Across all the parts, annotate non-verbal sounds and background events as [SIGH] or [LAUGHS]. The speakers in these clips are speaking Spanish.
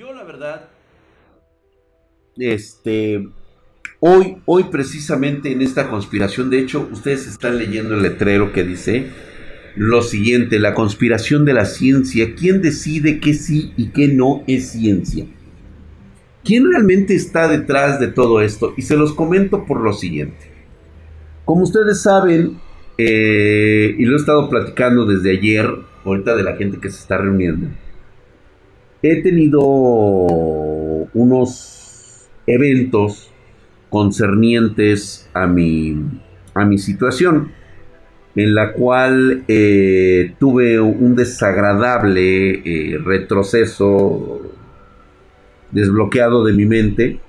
Yo la verdad, este, hoy, hoy precisamente en esta conspiración, de hecho, ustedes están leyendo el letrero que dice lo siguiente, la conspiración de la ciencia, ¿quién decide qué sí y qué no es ciencia? ¿Quién realmente está detrás de todo esto? Y se los comento por lo siguiente. Como ustedes saben, eh, y lo he estado platicando desde ayer, ahorita de la gente que se está reuniendo, he tenido unos eventos concernientes a mi, a mi situación, en la cual eh, tuve un desagradable eh, retroceso desbloqueado de mi mente,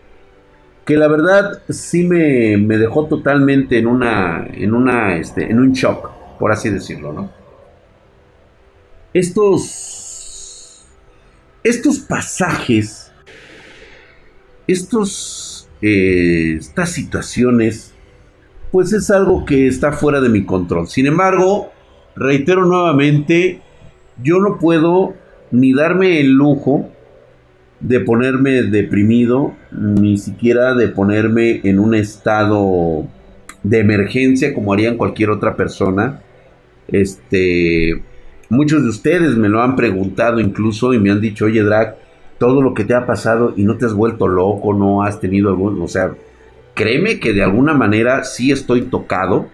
que la verdad sí me, me dejó totalmente en una, en una, este, en un shock, por así decirlo, ¿no? Estos, estos pasajes, estos, eh, estas situaciones, pues es algo que está fuera de mi control. Sin embargo, reitero nuevamente, yo no puedo ni darme el lujo de ponerme deprimido, ni siquiera de ponerme en un estado de emergencia como harían cualquier otra persona. Este, muchos de ustedes me lo han preguntado incluso y me han dicho, oye Drag, todo lo que te ha pasado y no te has vuelto loco, no has tenido algún, o sea, créeme que de alguna manera sí estoy tocado,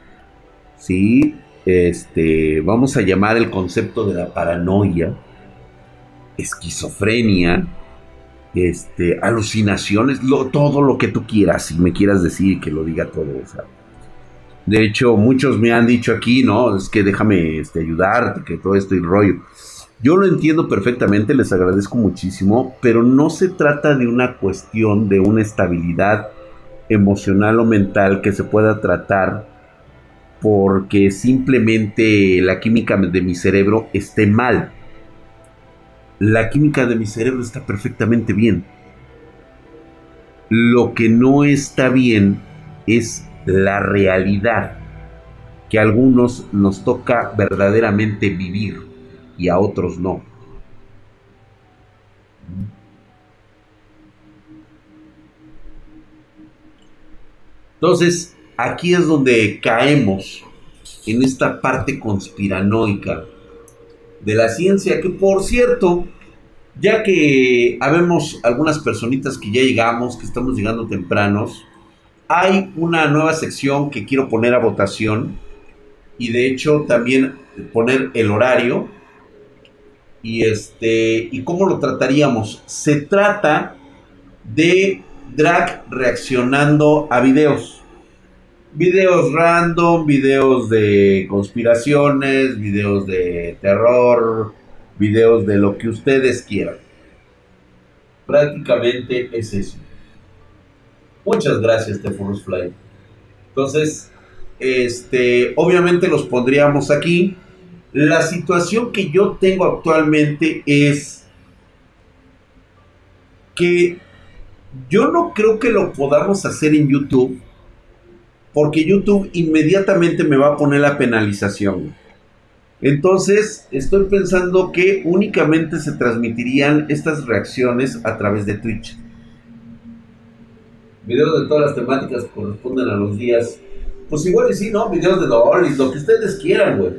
sí, este, vamos a llamar el concepto de la paranoia, esquizofrenia, este, alucinaciones, todo lo que tú quieras, si me quieras decir que lo diga todo. De hecho, muchos me han dicho aquí, no, es que déjame este, ayudarte, que todo esto y rollo. Yo lo entiendo perfectamente, les agradezco muchísimo, pero no se trata de una cuestión de una estabilidad emocional o mental que se pueda tratar porque simplemente la química de mi cerebro esté mal la química de mi cerebro está perfectamente bien. Lo que no está bien es la realidad que a algunos nos toca verdaderamente vivir y a otros no. Entonces, aquí es donde caemos en esta parte conspiranoica de la ciencia, que por cierto, ya que habemos algunas personitas que ya llegamos, que estamos llegando tempranos, hay una nueva sección que quiero poner a votación y de hecho también poner el horario y este y cómo lo trataríamos. Se trata de drag reaccionando a videos videos random, videos de conspiraciones, videos de terror, videos de lo que ustedes quieran. Prácticamente es eso. Muchas gracias, Tefurus Fly. Entonces, este, obviamente los pondríamos aquí. La situación que yo tengo actualmente es que yo no creo que lo podamos hacer en YouTube porque YouTube inmediatamente me va a poner la penalización. Entonces, estoy pensando que únicamente se transmitirían estas reacciones a través de Twitch. Videos de todas las temáticas que corresponden a los días. Pues igual y sí, ¿no? Videos de Doris, lo que ustedes quieran, güey.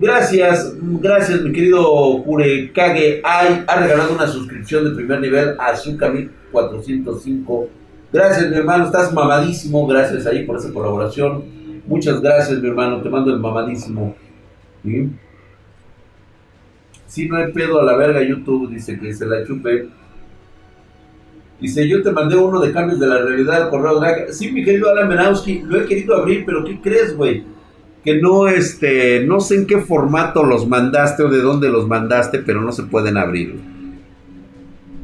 Gracias, gracias, mi querido Kage. Ay, ha regalado una suscripción de primer nivel a Azúcar 405 Gracias, mi hermano, estás mamadísimo. Gracias ahí por esa colaboración. Muchas gracias, mi hermano. Te mando el mamadísimo. ¿Sí? Si no hay pedo a la verga, YouTube dice que se la chupe. Dice, yo te mandé uno de cambios de la realidad al correo drag. Sí, mi querido Alan Menowski, lo he querido abrir, pero ¿qué crees, güey? Que no, este, no sé en qué formato los mandaste o de dónde los mandaste, pero no se pueden abrir.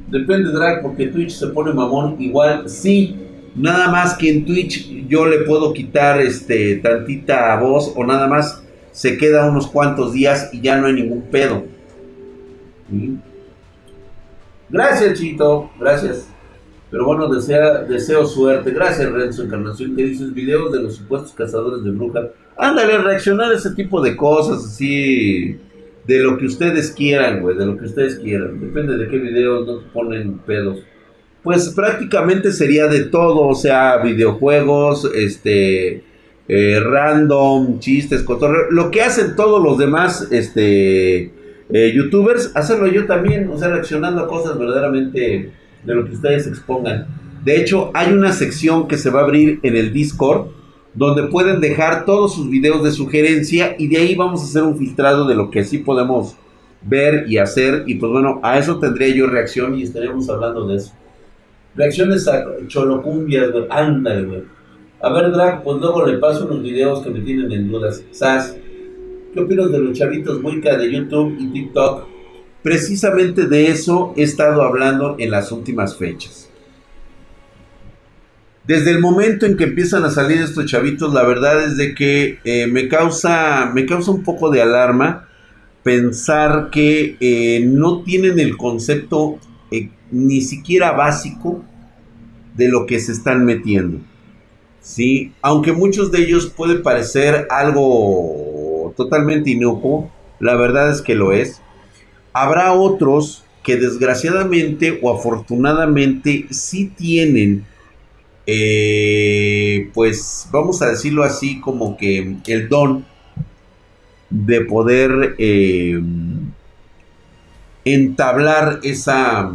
Depende, Drag, porque Twitch se pone mamón. Igual, sí. Nada más que en Twitch yo le puedo quitar este tantita voz o nada más se queda unos cuantos días y ya no hay ningún pedo. Gracias, Chito. Gracias. Pero bueno, desea, deseo suerte. Gracias, Renzo Encarnación. que dices? Videos de los supuestos cazadores de brujas. Ándale, reaccionar a ese tipo de cosas así de lo que ustedes quieran, güey, de lo que ustedes quieran. Depende de qué videos nos ponen pedos. Pues prácticamente sería de todo, o sea, videojuegos, este, eh, random, chistes, cotorreo, lo que hacen todos los demás, este, eh, youtubers, hacerlo yo también, o sea, reaccionando a cosas verdaderamente de lo que ustedes expongan. De hecho, hay una sección que se va a abrir en el Discord donde pueden dejar todos sus videos de sugerencia y de ahí vamos a hacer un filtrado de lo que sí podemos ver y hacer. Y pues bueno, a eso tendría yo reacción y estaríamos hablando de eso. Reacciones a Cholocumbias, Ándale, güey. A ver, Drag, pues luego le paso unos videos que me tienen en dudas. Sas, ¿qué opinas de los chavitos Wicca de YouTube y TikTok? Precisamente de eso he estado hablando en las últimas fechas. Desde el momento en que empiezan a salir estos chavitos, la verdad es de que eh, me, causa, me causa un poco de alarma pensar que eh, no tienen el concepto eh, ni siquiera básico de lo que se están metiendo. ¿sí? Aunque muchos de ellos puede parecer algo totalmente inocuo, la verdad es que lo es. Habrá otros que desgraciadamente o afortunadamente sí tienen, eh, pues vamos a decirlo así, como que el don de poder eh, entablar esa,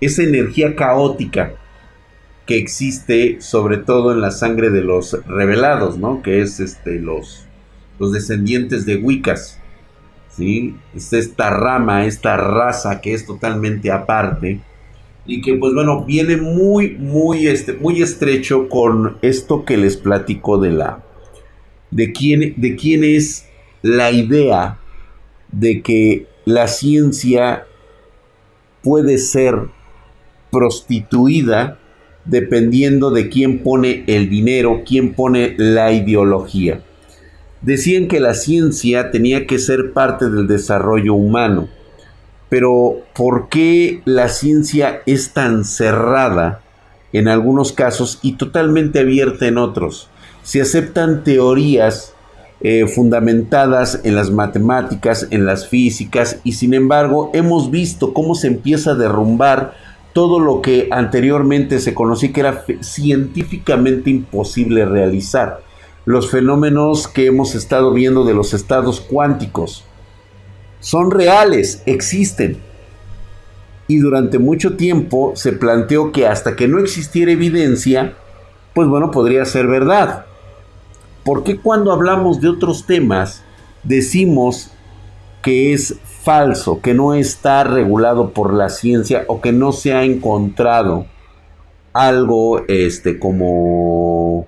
esa energía caótica que existe sobre todo en la sangre de los revelados, ¿no? Que es este, los, los descendientes de Wiccas, ¿sí? Es esta rama, esta raza que es totalmente aparte y que pues bueno, viene muy, muy, este, muy estrecho con esto que les platico de la, de quién, de quién es la idea de que la ciencia puede ser prostituida dependiendo de quién pone el dinero, quién pone la ideología. Decían que la ciencia tenía que ser parte del desarrollo humano, pero ¿por qué la ciencia es tan cerrada en algunos casos y totalmente abierta en otros? Se aceptan teorías eh, fundamentadas en las matemáticas, en las físicas, y sin embargo hemos visto cómo se empieza a derrumbar todo lo que anteriormente se conocía que era científicamente imposible realizar. Los fenómenos que hemos estado viendo de los estados cuánticos son reales, existen. Y durante mucho tiempo se planteó que hasta que no existiera evidencia, pues bueno, podría ser verdad. ¿Por qué cuando hablamos de otros temas decimos que es falso, que no está regulado por la ciencia o que no se ha encontrado algo este como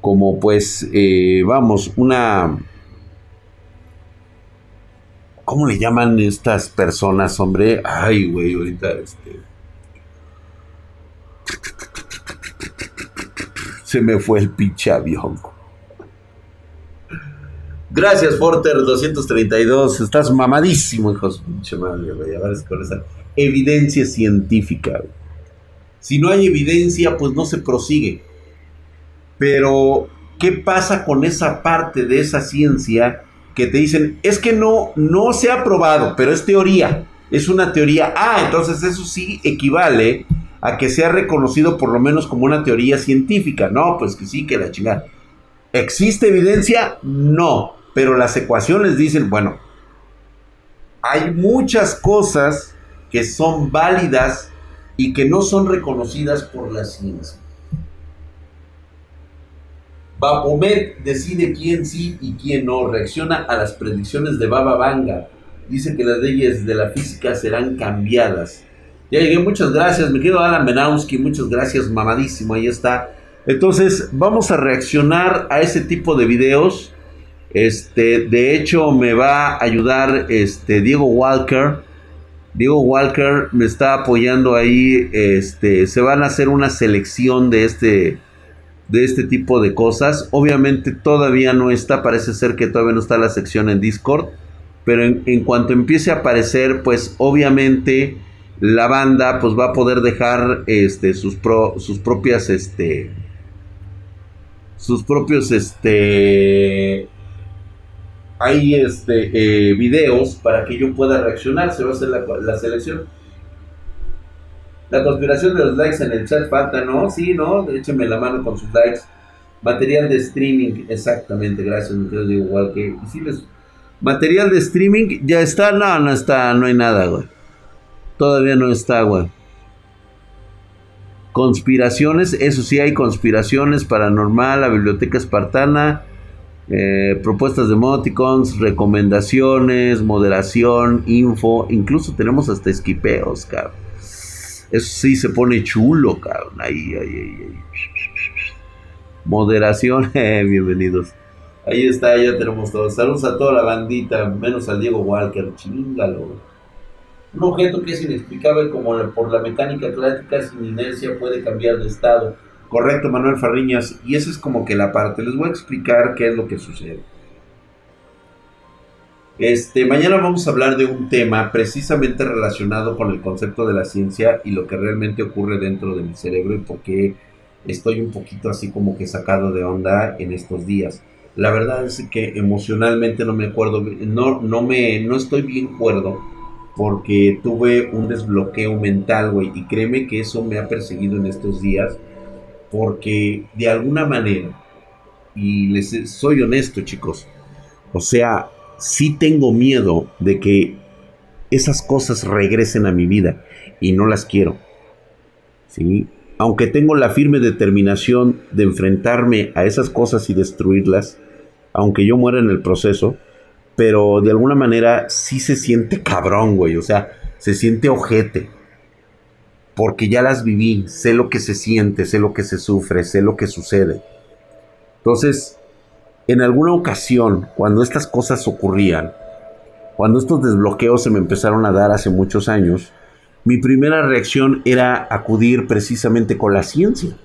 como pues eh, vamos una ¿cómo le llaman estas personas hombre? ay güey ahorita este se me fue el pinche avión Gracias, Porter 232. Estás mamadísimo, hijo de pinche madre, güey. A ver, con esa evidencia científica. Si no hay evidencia, pues no se prosigue. Pero, ¿qué pasa con esa parte de esa ciencia que te dicen, es que no, no se ha probado, pero es teoría? Es una teoría. Ah, entonces eso sí equivale a que sea reconocido por lo menos como una teoría científica. No, pues que sí, que la chingada. ¿Existe evidencia? No pero las ecuaciones dicen, bueno, hay muchas cosas que son válidas y que no son reconocidas por la ciencia. Bapomet decide quién sí y quién no, reacciona a las predicciones de Baba Vanga, dice que las leyes de la física serán cambiadas. Ya llegué, muchas gracias, me quedo Alan Benowski, muchas gracias, mamadísimo, ahí está. Entonces, vamos a reaccionar a ese tipo de videos este, de hecho, me va a ayudar este, Diego Walker. Diego Walker me está apoyando ahí. Este, se van a hacer una selección de este, de este tipo de cosas. Obviamente todavía no está, parece ser que todavía no está la sección en Discord. Pero en, cuanto empiece a aparecer, pues obviamente la banda pues va a poder dejar este, sus, sus propias, este, sus propios, este, hay este, eh, videos para que yo pueda reaccionar, se va a hacer la, la selección. La conspiración de los likes en el chat falta, ¿no? Sí, ¿no? Échenme la mano con sus likes. Material de streaming, exactamente, gracias, me digo igual que... Si les, material de streaming, ¿ya está? No, no está, no hay nada, güey. Todavía no está, güey. Conspiraciones, eso sí hay conspiraciones, paranormal, la biblioteca espartana, eh, propuestas de emoticons, recomendaciones, moderación, info, incluso tenemos hasta esquipeos, cabrón. Eso sí se pone chulo, cabrón. Ahí, ahí, ahí, Moderación, [LAUGHS] eh, bienvenidos. Ahí está, ya tenemos todos. Saludos a toda la bandita, menos al Diego Walker, chingalo. Un objeto que es inexplicable como por la mecánica clásica sin inercia puede cambiar de estado. Correcto, Manuel Farriñas. Y esa es como que la parte. Les voy a explicar qué es lo que sucede. Este, mañana vamos a hablar de un tema precisamente relacionado con el concepto de la ciencia y lo que realmente ocurre dentro de mi cerebro y por qué estoy un poquito así como que sacado de onda en estos días. La verdad es que emocionalmente no me acuerdo, no, no me, no estoy bien cuerdo porque tuve un desbloqueo mental, güey, y créeme que eso me ha perseguido en estos días, porque de alguna manera, y les soy honesto, chicos, o sea, sí tengo miedo de que esas cosas regresen a mi vida y no las quiero. ¿Sí? Aunque tengo la firme determinación de enfrentarme a esas cosas y destruirlas, aunque yo muera en el proceso, pero de alguna manera sí se siente cabrón, güey, o sea, se siente ojete. Porque ya las viví, sé lo que se siente, sé lo que se sufre, sé lo que sucede. Entonces, en alguna ocasión, cuando estas cosas ocurrían, cuando estos desbloqueos se me empezaron a dar hace muchos años, mi primera reacción era acudir precisamente con la ciencia.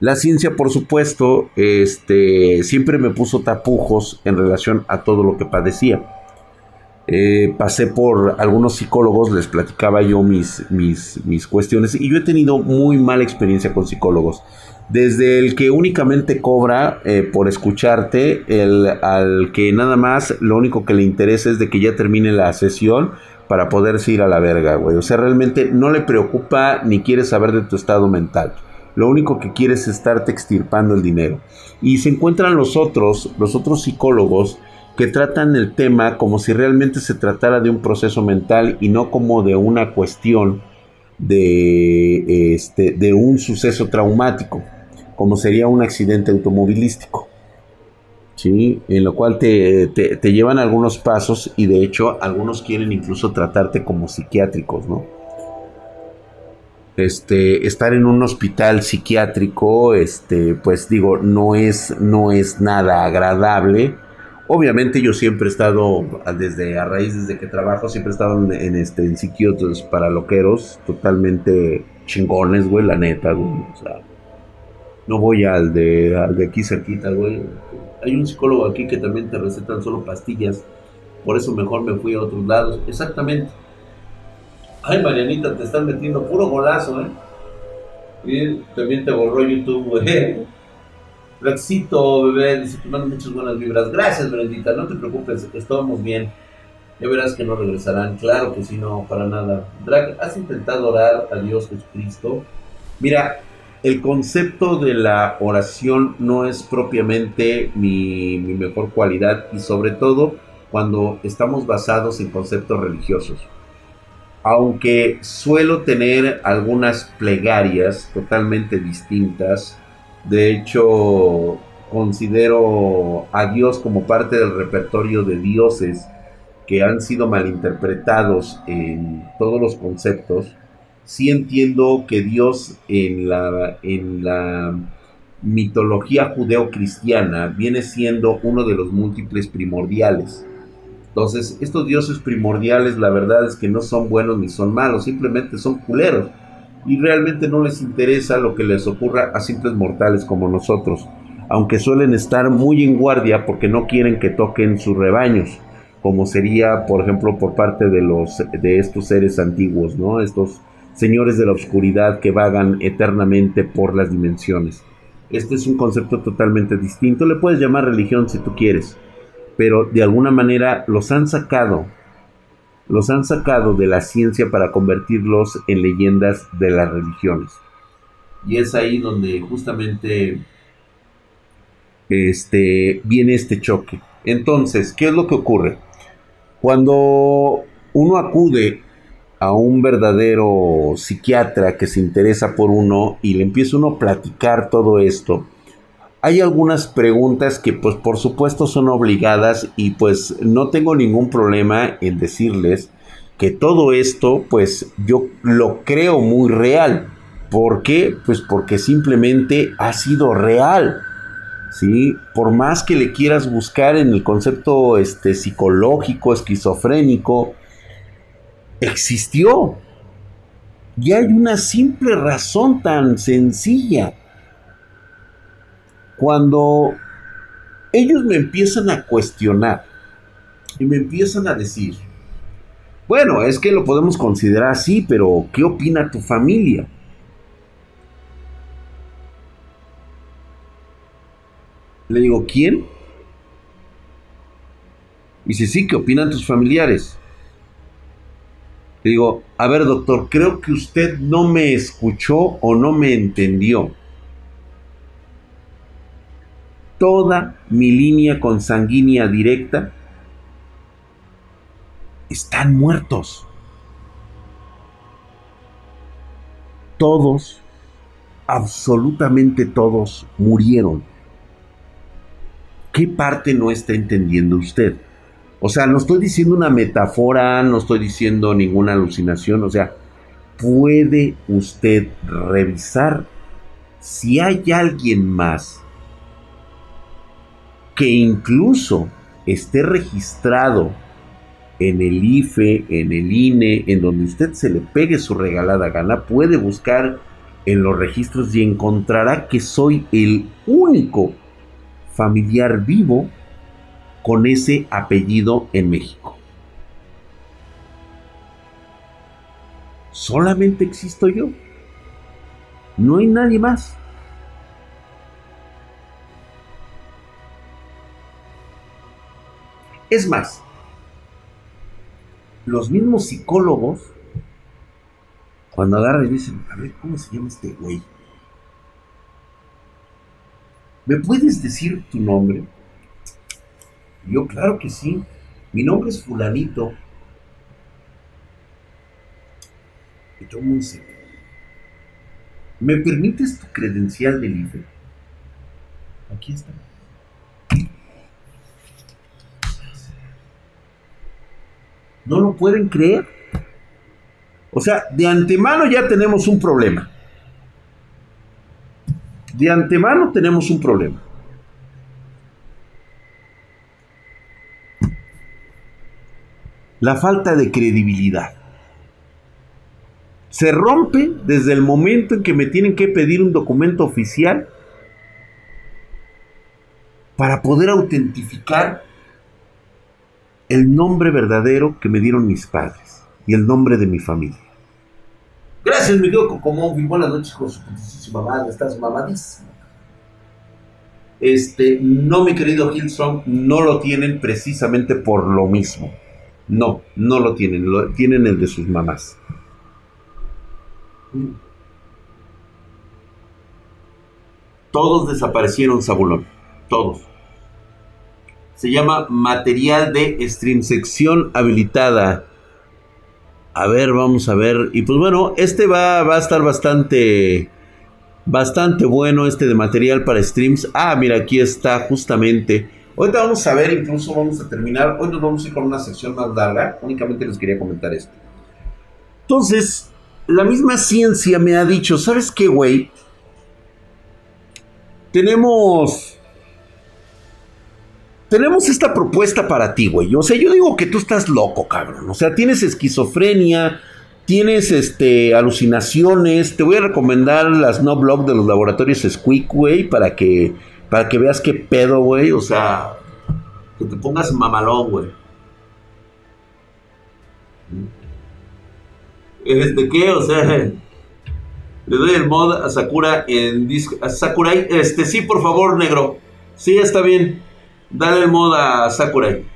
La ciencia, por supuesto, este, siempre me puso tapujos en relación a todo lo que padecía. Eh, pasé por algunos psicólogos, les platicaba yo mis, mis, mis cuestiones y yo he tenido muy mala experiencia con psicólogos. Desde el que únicamente cobra eh, por escucharte, el, al que nada más lo único que le interesa es de que ya termine la sesión para poderse ir a la verga, güey. O sea, realmente no le preocupa ni quiere saber de tu estado mental lo único que quiere es estarte extirpando el dinero. Y se encuentran los otros, los otros psicólogos, que tratan el tema como si realmente se tratara de un proceso mental y no como de una cuestión de, este, de un suceso traumático, como sería un accidente automovilístico. ¿Sí? En lo cual te, te llevan algunos pasos y de hecho algunos quieren incluso tratarte como psiquiátricos, ¿no? este, estar en un hospital psiquiátrico, este, pues digo, no es, no es nada agradable. Obviamente yo siempre he estado, desde a raíz desde que trabajo, siempre he estado en, este, en psiquiatros para loqueros, totalmente chingones, güey, la neta, güey. O sea, no voy al de, al de aquí cerquita, güey. Hay un psicólogo aquí que también te recetan solo pastillas. Por eso mejor me fui a otros lados. Exactamente. Ay, Marianita, te están metiendo puro golazo, ¿eh? Y también te borró YouTube, güey. Flexito, bebé, dice que mandan muchas buenas vibras. Gracias, Brendita, no te preocupes, estamos bien. Ya verás que no regresarán. Claro que sí, no, para nada. Drag, ¿has intentado orar a Dios Jesucristo? Mira, el concepto de la oración no es propiamente mi, mejor cualidad y sobre todo cuando estamos basados en conceptos religiosos. Aunque suelo tener algunas plegarias totalmente distintas, de hecho considero a Dios como parte del repertorio de dioses que han sido malinterpretados en todos los conceptos, sí entiendo que Dios en la, en la mitología judeocristiana viene siendo uno de los múltiples primordiales entonces, estos dioses primordiales, la verdad es que no son buenos ni son malos, simplemente son culeros. Y realmente no les interesa lo que les ocurra a simples mortales como nosotros, aunque suelen estar muy en guardia porque no quieren que toquen sus rebaños, como sería, por ejemplo, por parte de los de estos seres antiguos, ¿no? Estos señores de la oscuridad que vagan eternamente por las dimensiones. Este es un concepto totalmente distinto, le puedes llamar religión si tú quieres pero de alguna manera los han sacado, los han sacado de la ciencia para convertirlos en leyendas de las religiones. Y es ahí donde justamente este, viene este choque. Entonces, ¿qué es lo que ocurre? Cuando uno acude a un verdadero psiquiatra que se interesa por uno y le empieza uno a platicar todo esto, hay algunas preguntas que pues por supuesto son obligadas y pues no tengo ningún problema en decirles que todo esto pues yo lo creo muy real. ¿Por qué? Pues porque simplemente ha sido real. ¿Sí? Por más que le quieras buscar en el concepto este, psicológico, esquizofrénico, existió. Y hay una simple razón tan sencilla cuando ellos me empiezan a cuestionar y me empiezan a decir, bueno, es que lo podemos considerar así, pero ¿qué opina tu familia? Le digo, ¿quién? Dice, sí, ¿qué opinan tus familiares? Le digo, a ver doctor, creo que usted no me escuchó o no me entendió toda mi línea consanguínea directa están muertos. Todos, absolutamente todos, murieron. ¿Qué parte no está entendiendo usted? O sea, no estoy diciendo una metáfora, no estoy diciendo ninguna alucinación, o sea, puede usted revisar si hay alguien más que incluso esté registrado en el IFE, en el INE, en donde usted se le pegue su regalada gana, puede buscar en los registros y encontrará que soy el único familiar vivo con ese apellido en México. Solamente existo yo. No hay nadie más. Es más, los mismos psicólogos, cuando agarran y dicen, a ver, ¿cómo se llama este güey? ¿Me puedes decir tu nombre? Yo, claro que sí. Mi nombre es Fulanito. Y todo mundo ¿Me permites tu credencial del IFE? Aquí está. No lo pueden creer. O sea, de antemano ya tenemos un problema. De antemano tenemos un problema. La falta de credibilidad. Se rompe desde el momento en que me tienen que pedir un documento oficial para poder autentificar el nombre verdadero que me dieron mis padres y el nombre de mi familia. Gracias, mi querido Cocomón. Buenas noches con su putísima madre. Estás mamadísimo. Este, no, mi querido Hillstrong, no lo tienen precisamente por lo mismo. No, no lo tienen. Lo, tienen el de sus mamás. Todos desaparecieron, Sabulón. Todos se llama material de stream sección habilitada. A ver, vamos a ver. Y pues bueno, este va, va a estar bastante, bastante bueno, este de material para streams. Ah, mira, aquí está justamente. Ahorita vamos a ver, incluso vamos a terminar. Hoy nos vamos a ir con una sección más larga. Únicamente les quería comentar esto. Entonces, la misma ciencia me ha dicho, ¿sabes qué, güey? Tenemos tenemos esta propuesta para ti, güey. O sea, yo digo que tú estás loco, cabrón. O sea, tienes esquizofrenia, tienes este alucinaciones. Te voy a recomendar las no blog de los laboratorios Squeak, güey, para que para que veas qué pedo, güey. O sea, que te pongas mamalón, güey. Este, ¿qué? O sea, le doy el mod a Sakura en disco. A Sakurai, este, sí, por favor, negro. Sí, está bien. Dale el mod a Sakurai.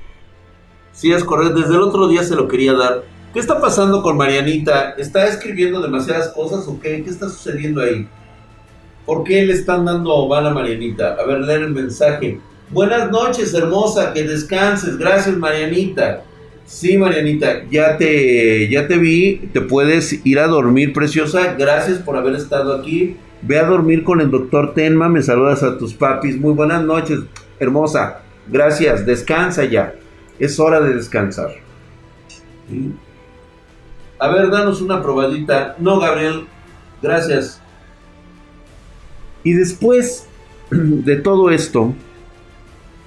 Sí, es correcto. Desde el otro día se lo quería dar. ¿Qué está pasando con Marianita? ¿Está escribiendo demasiadas cosas o qué? ¿Qué está sucediendo ahí? ¿Por qué le están dando van a Marianita? A ver, leer el mensaje. Buenas noches, hermosa, que descanses. Gracias, Marianita. Sí, Marianita, ya te, ya te vi. Te puedes ir a dormir, preciosa. Gracias por haber estado aquí. Ve a dormir con el doctor Tenma. Me saludas a tus papis. Muy buenas noches, hermosa. Gracias. Descansa ya. Es hora de descansar. A ver, danos una probadita. No, Gabriel. Gracias. Y después [CLEARS THROAT] de todo esto,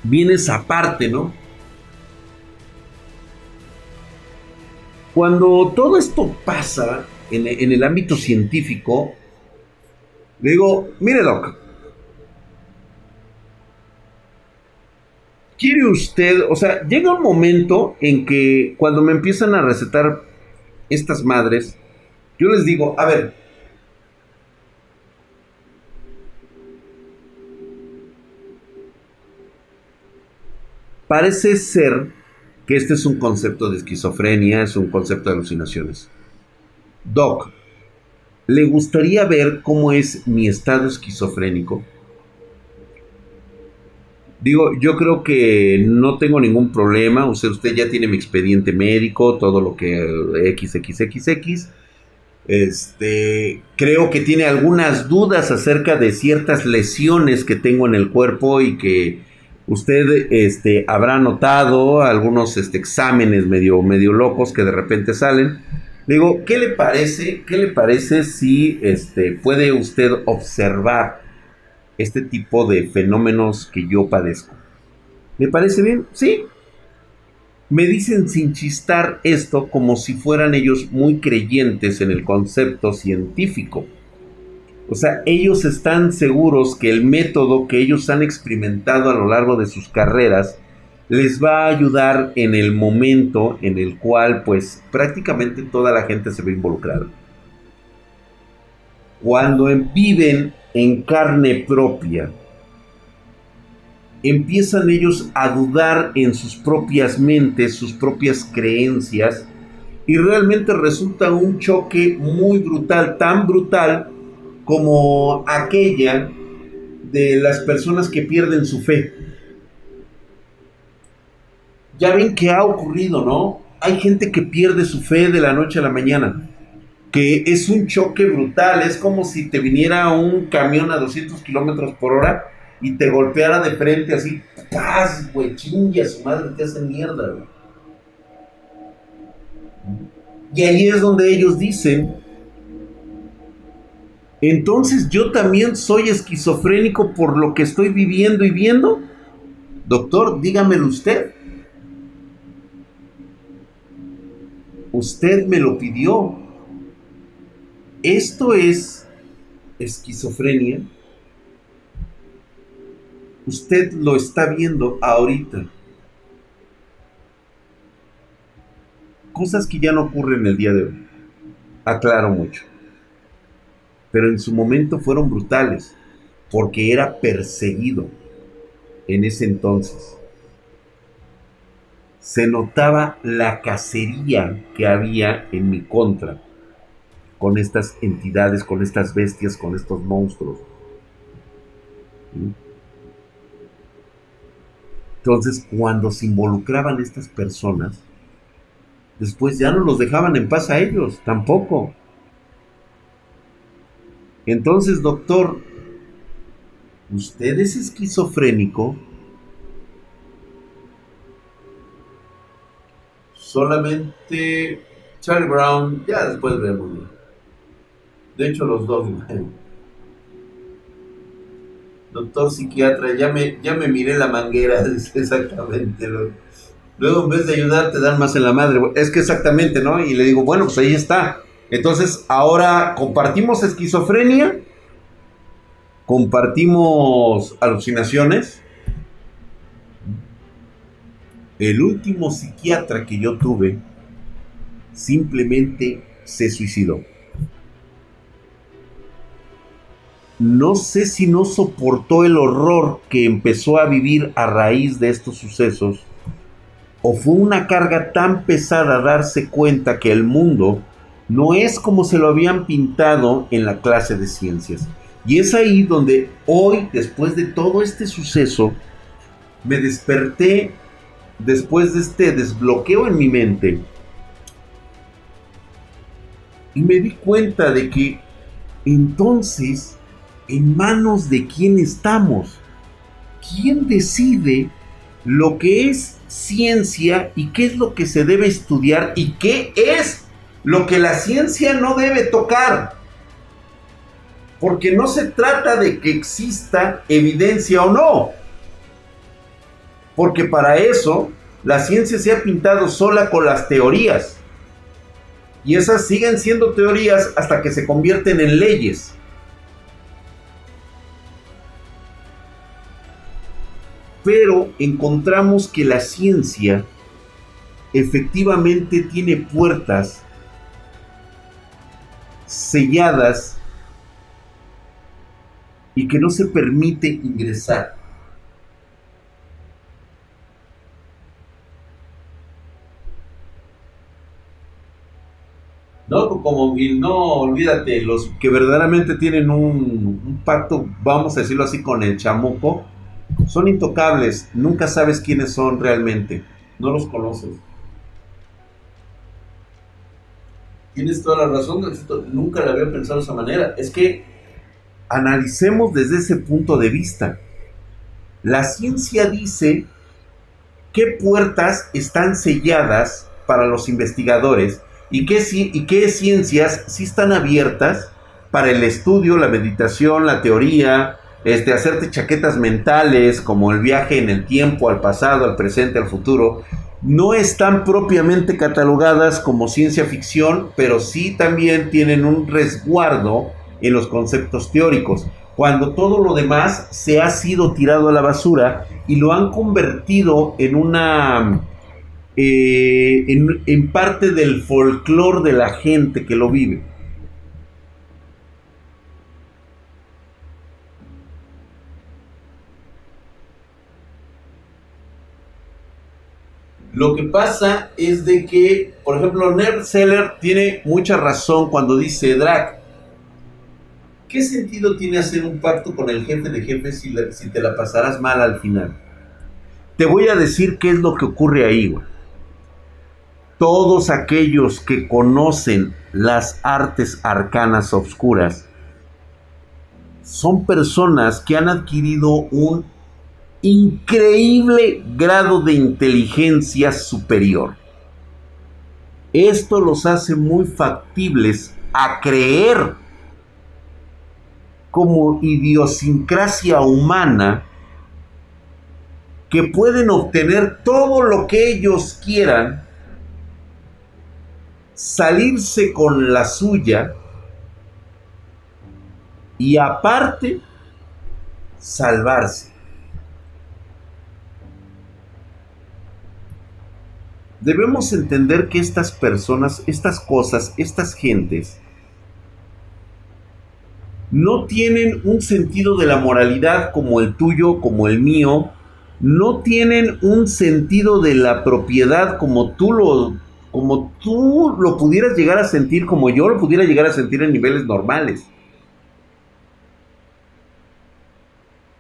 viene esa parte, ¿no? Cuando todo esto pasa en, en el ámbito científico, le digo, mire Doc, ¿quiere usted, o sea, llega un momento en que cuando me empiezan a recetar estas madres, yo les digo, a ver, parece ser que este es un concepto de esquizofrenia, es un concepto de alucinaciones. Doc, ¿le gustaría ver cómo es mi estado esquizofrénico? Digo, yo creo que no tengo ningún problema. Usted, usted ya tiene mi expediente médico, todo lo que XXXX. Este, creo que tiene algunas dudas acerca de ciertas lesiones que tengo en el cuerpo y que Usted este, habrá notado algunos este, exámenes medio, medio locos que de repente salen. Le digo, ¿qué le parece? ¿Qué le parece si este, puede usted observar este tipo de fenómenos que yo padezco? ¿Me parece bien? Sí. Me dicen sin chistar esto como si fueran ellos muy creyentes en el concepto científico. O sea, ellos están seguros que el método que ellos han experimentado a lo largo de sus carreras les va a ayudar en el momento en el cual pues prácticamente toda la gente se ve involucrada. Cuando viven en carne propia, empiezan ellos a dudar en sus propias mentes, sus propias creencias, y realmente resulta un choque muy brutal, tan brutal como aquella de las personas que pierden su fe. Ya ven que ha ocurrido, ¿no? Hay gente que pierde su fe de la noche a la mañana, que es un choque brutal, es como si te viniera un camión a 200 kilómetros por hora y te golpeara de frente así, ¡paz, güey! Chingue a su madre, te hace mierda, güey. Y ahí es donde ellos dicen entonces yo también soy esquizofrénico por lo que estoy viviendo y viendo. Doctor, dígamelo usted. Usted me lo pidió. Esto es esquizofrenia. Usted lo está viendo ahorita. Cosas que ya no ocurren el día de hoy. Aclaro mucho pero en su momento fueron brutales, porque era perseguido en ese entonces. Se notaba la cacería que había en mi contra con estas entidades, con estas bestias, con estos monstruos. Entonces, cuando se involucraban estas personas, después ya no los dejaban en paz a ellos, tampoco. Entonces, doctor, ¿usted es esquizofrénico? Solamente Charlie Brown, ya después vemos. De hecho, los dos. Doctor psiquiatra, ya me, ya me miré la manguera, [LAUGHS] exactamente. Luego, en vez de ayudar, te dan más en la madre. Es que exactamente, ¿no? Y le digo, bueno, pues ahí está. Entonces, ahora compartimos esquizofrenia, compartimos alucinaciones. El último psiquiatra que yo tuve simplemente se suicidó. no sé si no soportó el horror que empezó a vivir a raíz de estos sucesos, o fue una carga tan pesada darse cuenta que el mundo no es como se lo habían pintado en la clase de ciencias. Y es ahí donde hoy, después de todo este suceso, me desperté después de este desbloqueo en mi mente y me di cuenta de que entonces en manos de quién estamos. ¿Quién decide lo que es ciencia y qué es lo que se debe estudiar y qué es lo que la ciencia no debe tocar? Porque no se trata de que exista evidencia o no. Porque para eso la ciencia se ha pintado sola con las teorías. Y esas siguen siendo teorías hasta que se convierten en leyes. pero encontramos que la ciencia efectivamente tiene puertas selladas y que no se permite ingresar. No, como no, olvídate, los que verdaderamente tienen un, un pacto, vamos a decirlo así, con el chamuco, son intocables, nunca sabes quiénes son realmente, no los conoces. Tienes toda la razón, nunca la había pensado de esa manera. Es que analicemos desde ese punto de vista. La ciencia dice qué puertas están selladas para los investigadores y qué, y qué ciencias sí están abiertas para el estudio, la meditación, la teoría, este, hacerte chaquetas mentales como el viaje en el tiempo, al pasado, al presente, al futuro, no están propiamente catalogadas como ciencia ficción, pero sí también tienen un resguardo en los conceptos teóricos, cuando todo lo demás se ha sido tirado a la basura y lo han convertido en una... Eh, en, parte del folclore de la gente que lo vive. Lo que pasa es de que, por ejemplo, Nerd Seller tiene mucha razón cuando dice, Drac, ¿qué sentido tiene hacer un pacto con el jefe de jefes si, te la pasarás mal al final? Te voy a decir qué es lo que ocurre ahí. Todos aquellos que conocen las artes arcanas obscuras son personas que han adquirido un increíble grado de inteligencia superior. Esto los hace muy factibles a creer como idiosincrasia humana que pueden obtener todo lo que ellos quieran, salirse con la suya y aparte salvarse. Debemos entender que estas personas, estas cosas, estas gentes, no tienen un sentido de la moralidad como el tuyo, como el mío, no tienen un sentido de la propiedad como tú lo como tú lo pudieras llegar a sentir, como yo lo pudiera llegar a sentir en niveles normales.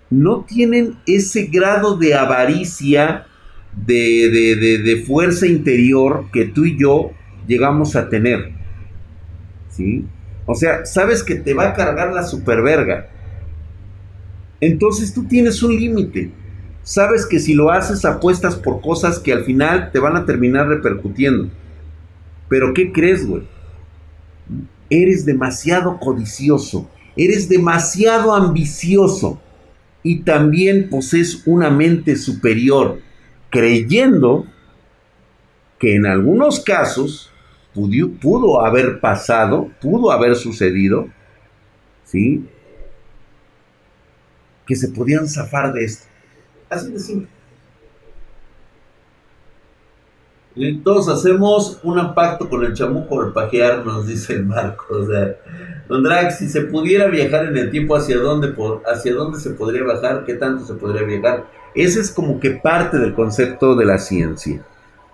No tienen ese grado de avaricia de, fuerza interior que tú y yo llegamos a tener. ¿Sí? O sea, sabes que te va a cargar la superverga. Entonces tú tienes un límite. Sabes que si lo haces apuestas por cosas que al final te van a terminar repercutiendo. Pero ¿qué crees, güey? Eres demasiado codicioso. Eres demasiado ambicioso. Y también posees una mente superior creyendo que en algunos casos pudo, haber pasado, pudo haber sucedido, ¿sí? Que se podían zafar de esto. Así de simple. Entonces hacemos un pacto con el chamuco al pajear, nos dice el Marco. O sea, Don si se pudiera viajar en el tiempo, ¿hacia dónde, ¿hacia dónde se podría bajar? ¿Qué tanto se podría viajar? Ese es como que parte del concepto de la ciencia.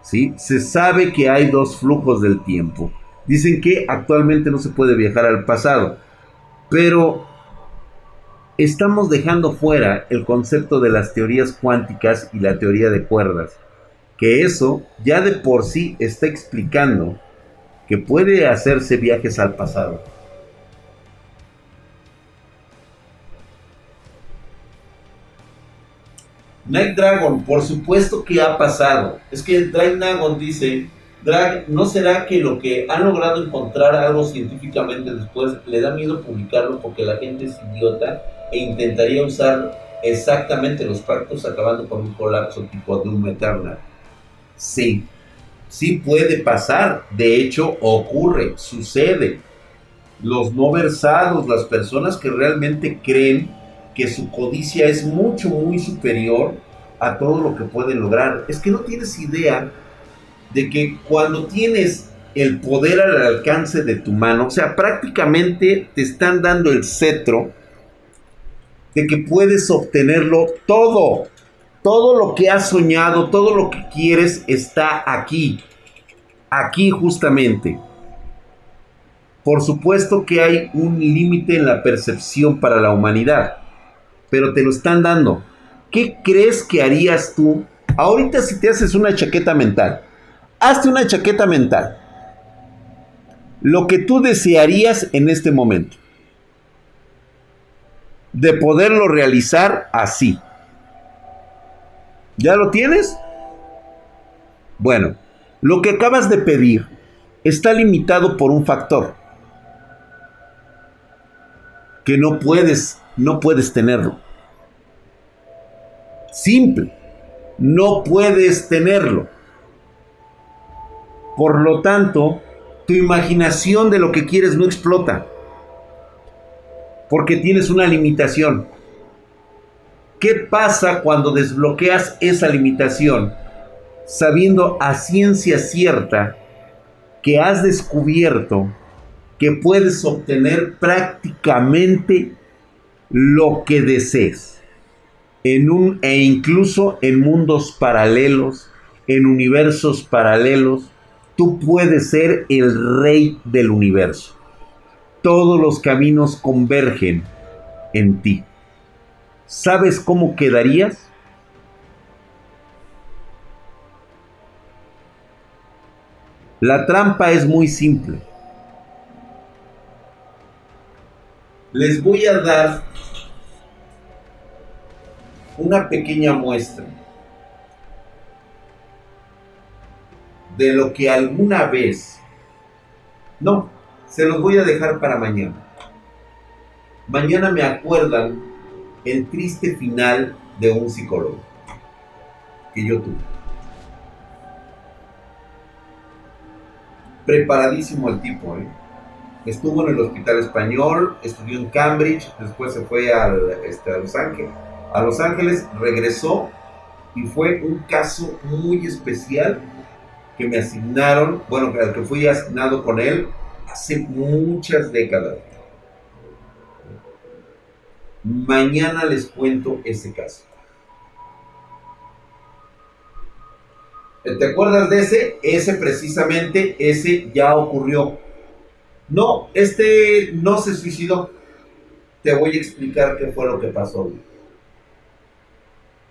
¿sí? Se sabe que hay dos flujos del tiempo. Dicen que actualmente no se puede viajar al pasado, pero estamos dejando fuera el concepto de las teorías cuánticas y la teoría de cuerdas, que eso ya de por sí está explicando que puede hacerse viajes al pasado. Night Dragon, por supuesto que ha pasado. Es que Drag Dragon dice, Drag, ¿no será que lo que han logrado encontrar algo científicamente después le da miedo publicarlo porque la gente es idiota e intentaría usar exactamente los pactos acabando con un colapso tipo Doom Eternal? Sí, sí puede pasar. De hecho, ocurre, sucede. Los no versados, las personas que realmente creen que su codicia es mucho, muy superior a todo lo que pueden lograr. Es que no tienes idea de que cuando tienes el poder al alcance de tu mano, o sea, prácticamente te están dando el cetro de que puedes obtenerlo todo. Todo lo que has soñado, todo lo que quieres está aquí. Aquí justamente. Por supuesto que hay un límite en la percepción para la humanidad pero te lo están dando. ¿Qué crees que harías tú ahorita si te haces una chaqueta mental? Hazte una chaqueta mental. Lo que tú desearías en este momento. De poderlo realizar así. ¿Ya lo tienes? Bueno, lo que acabas de pedir está limitado por un factor. Que no puedes no puedes tenerlo. Simple, no puedes tenerlo. Por lo tanto, tu imaginación de lo que quieres no explota. Porque tienes una limitación. ¿Qué pasa cuando desbloqueas esa limitación sabiendo a ciencia cierta que has descubierto que puedes obtener prácticamente lo que desees. En un, e incluso en mundos paralelos, en universos paralelos, tú puedes ser el rey del universo. Todos los caminos convergen en ti. ¿Sabes cómo quedarías? La trampa es muy simple. Les voy a dar una pequeña muestra de lo que alguna vez, no, se los voy a dejar para mañana. Mañana me acuerdan el triste final de un psicólogo que yo tuve. Preparadísimo el tipo, ¿eh? Estuvo en el Hospital Español, estudió en Cambridge, después se fue este, a Los Ángeles a Los Ángeles, regresó y fue un caso muy especial que me asignaron, bueno, al que fui asignado con él hace muchas décadas. Mañana les cuento ese caso. ¿Te acuerdas de ese? Ese precisamente, ese ya ocurrió. No, este no se suicidó. Te voy a explicar qué fue lo que pasó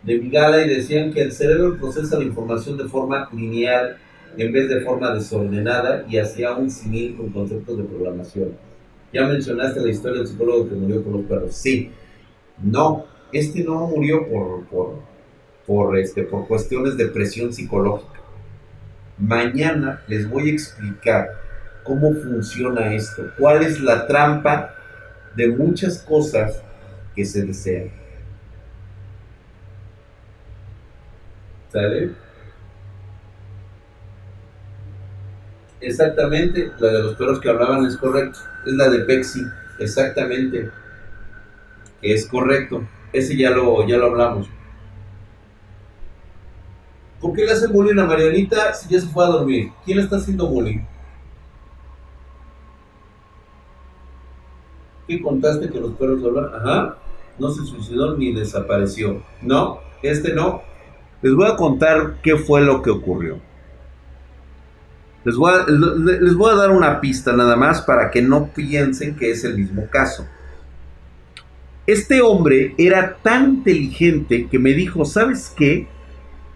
de Vigala y decían que el cerebro procesa la información de forma lineal en vez de forma desordenada y hacía un simil con conceptos de programación. Ya mencionaste la historia del psicólogo que murió con los perros. Sí, no, este no murió por, por, por, este, por cuestiones de presión psicológica. Mañana les voy a explicar cómo funciona esto, cuál es la trampa de muchas cosas que se desean. Exactamente, la de los perros que hablaban es correcto. Es la de Pexi, exactamente. Es correcto. Ese ya lo, ya lo hablamos. ¿Por qué le hacen bullying a Marianita si ya se fue a dormir? ¿Quién está haciendo bullying? ¿Qué contaste que los perros hablan? Ajá, no se suicidó ni desapareció. No, este no. Les voy a contar qué fue lo que ocurrió. Les voy, a, les voy a dar una pista nada más para que no piensen que es el mismo caso. Este hombre era tan inteligente que me dijo, ¿sabes qué?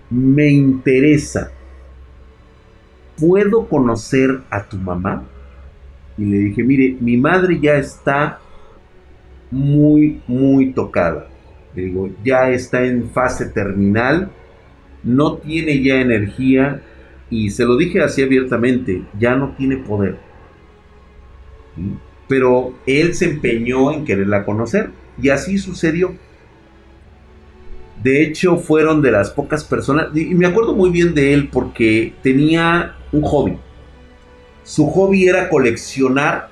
Me interesa. ¿Puedo conocer a tu mamá? Y le dije, mire, mi madre ya está muy, muy tocada. Le digo, ya está en fase terminal, no tiene ya energía y se lo dije así abiertamente, ya no tiene poder. Pero él se empeñó en quererla conocer y así sucedió. De hecho, fueron de las pocas personas, y me acuerdo muy bien de él porque tenía un hobby. Su hobby era coleccionar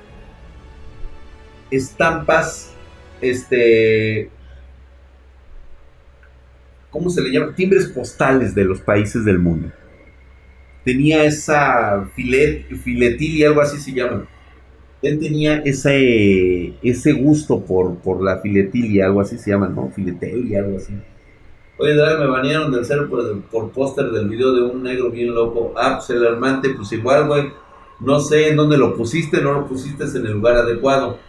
estampas, este, ¿cómo se le llama? Timbres postales de los países del mundo. Tenía esa filet, y algo así se llama. Él tenía ese, ese gusto por, por la filetilia, algo así se llama, ¿no? Filetelia, algo así. Oye, me banearon del cero por, por póster del video de un negro bien loco. Ah, pues el armante, pues igual, güey. No sé en dónde lo pusiste, no lo pusiste en el lugar adecuado.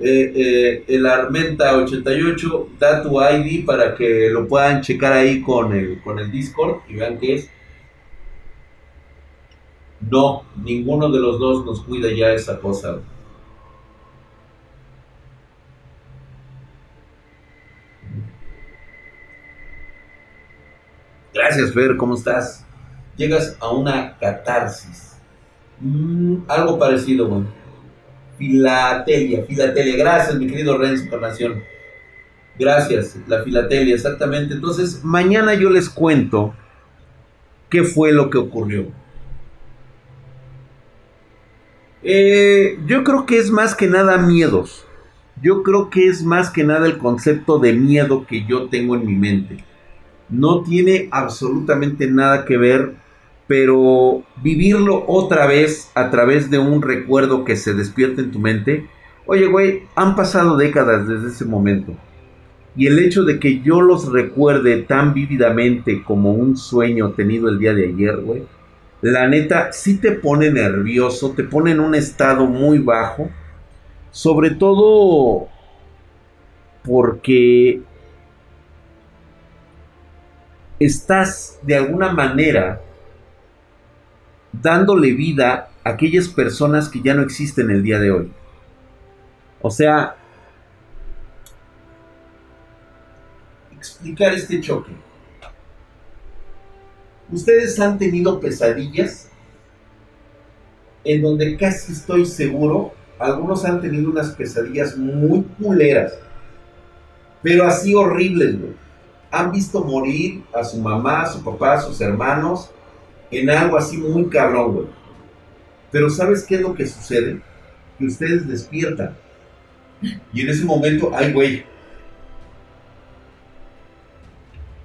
Eh, eh, el Armenta 88 da tu ID para que lo puedan checar ahí con el, con el Discord y vean qué es. No, ninguno de los dos nos cuida ya esa cosa. Gracias, Fer, ¿cómo estás? Llegas a una catarsis. Mm, algo parecido, güey. Filatelia, filatelia. Gracias, mi querido Renzo Encarnación. Gracias, la filatelia, exactamente. Entonces, mañana yo les cuento qué fue lo que ocurrió. Eh, yo creo que es más que nada miedos. Yo creo que es más que nada el concepto de miedo que yo tengo en mi mente. No tiene absolutamente nada que ver, pero vivirlo otra vez a través de un recuerdo que se despierta en tu mente. Oye, güey, han pasado décadas desde ese momento. Y el hecho de que yo los recuerde tan vívidamente como un sueño tenido el día de ayer, güey, la neta sí te pone nervioso, te pone en un estado muy bajo, sobre todo porque estás de alguna manera dándole vida a aquellas personas que ya no existen el día de hoy. O sea, explicar este choque. Ustedes han tenido pesadillas en donde casi estoy seguro, algunos han tenido unas pesadillas muy culeras, pero así horribles, Han visto morir a su mamá, a su papá, a sus hermanos en algo así muy cabrón, güey. Pero ¿sabes qué es lo que sucede? Que ustedes despiertan. Y en ese momento, ay, güey.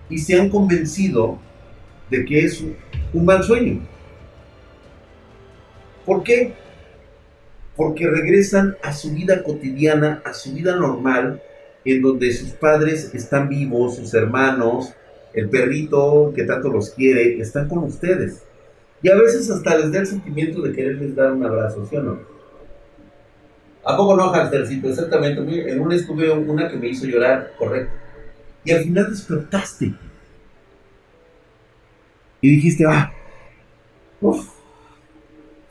Y se han convencido de que es un, mal sueño. ¿Por qué? Porque regresan a su vida cotidiana, a su vida normal, en donde sus padres están vivos, sus hermanos, el perrito que tanto los quiere, están con ustedes. Y a veces hasta les da el sentimiento de quererles dar un abrazo, ¿sí o no? ¿A poco no, Hamstercito? Exactamente. En una estuve una que me hizo llorar, correcto. Y al final despertaste y dijiste, ah,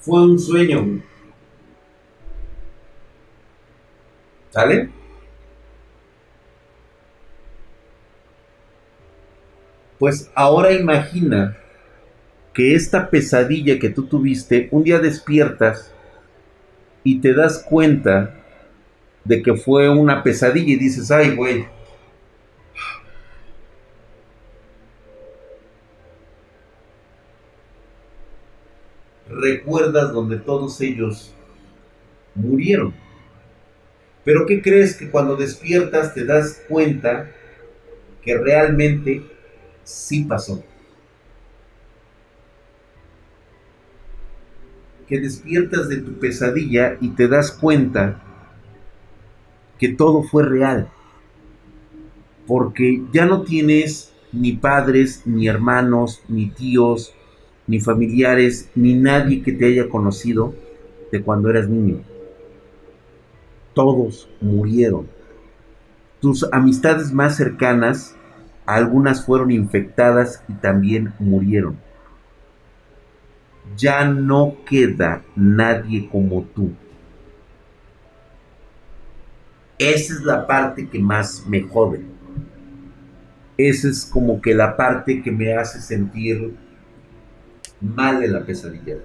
fue un sueño. ¿Sale? Pues ahora imagina que esta pesadilla que tú tuviste, un día despiertas y te das cuenta de que fue una pesadilla y dices, ay, güey, recuerdas donde todos ellos murieron. Pero ¿qué crees que cuando despiertas te das cuenta que realmente sí pasó? Que despiertas de tu pesadilla y te das cuenta que todo fue real. Porque ya no tienes ni padres, ni hermanos, ni tíos, ni familiares, ni nadie que te haya conocido de cuando eras niño. Todos murieron. Tus amistades más cercanas, algunas fueron infectadas y también murieron. Ya no queda nadie como tú. Esa es la parte que más me jode. Esa es como que la parte que me hace sentir mal de la pesadilla.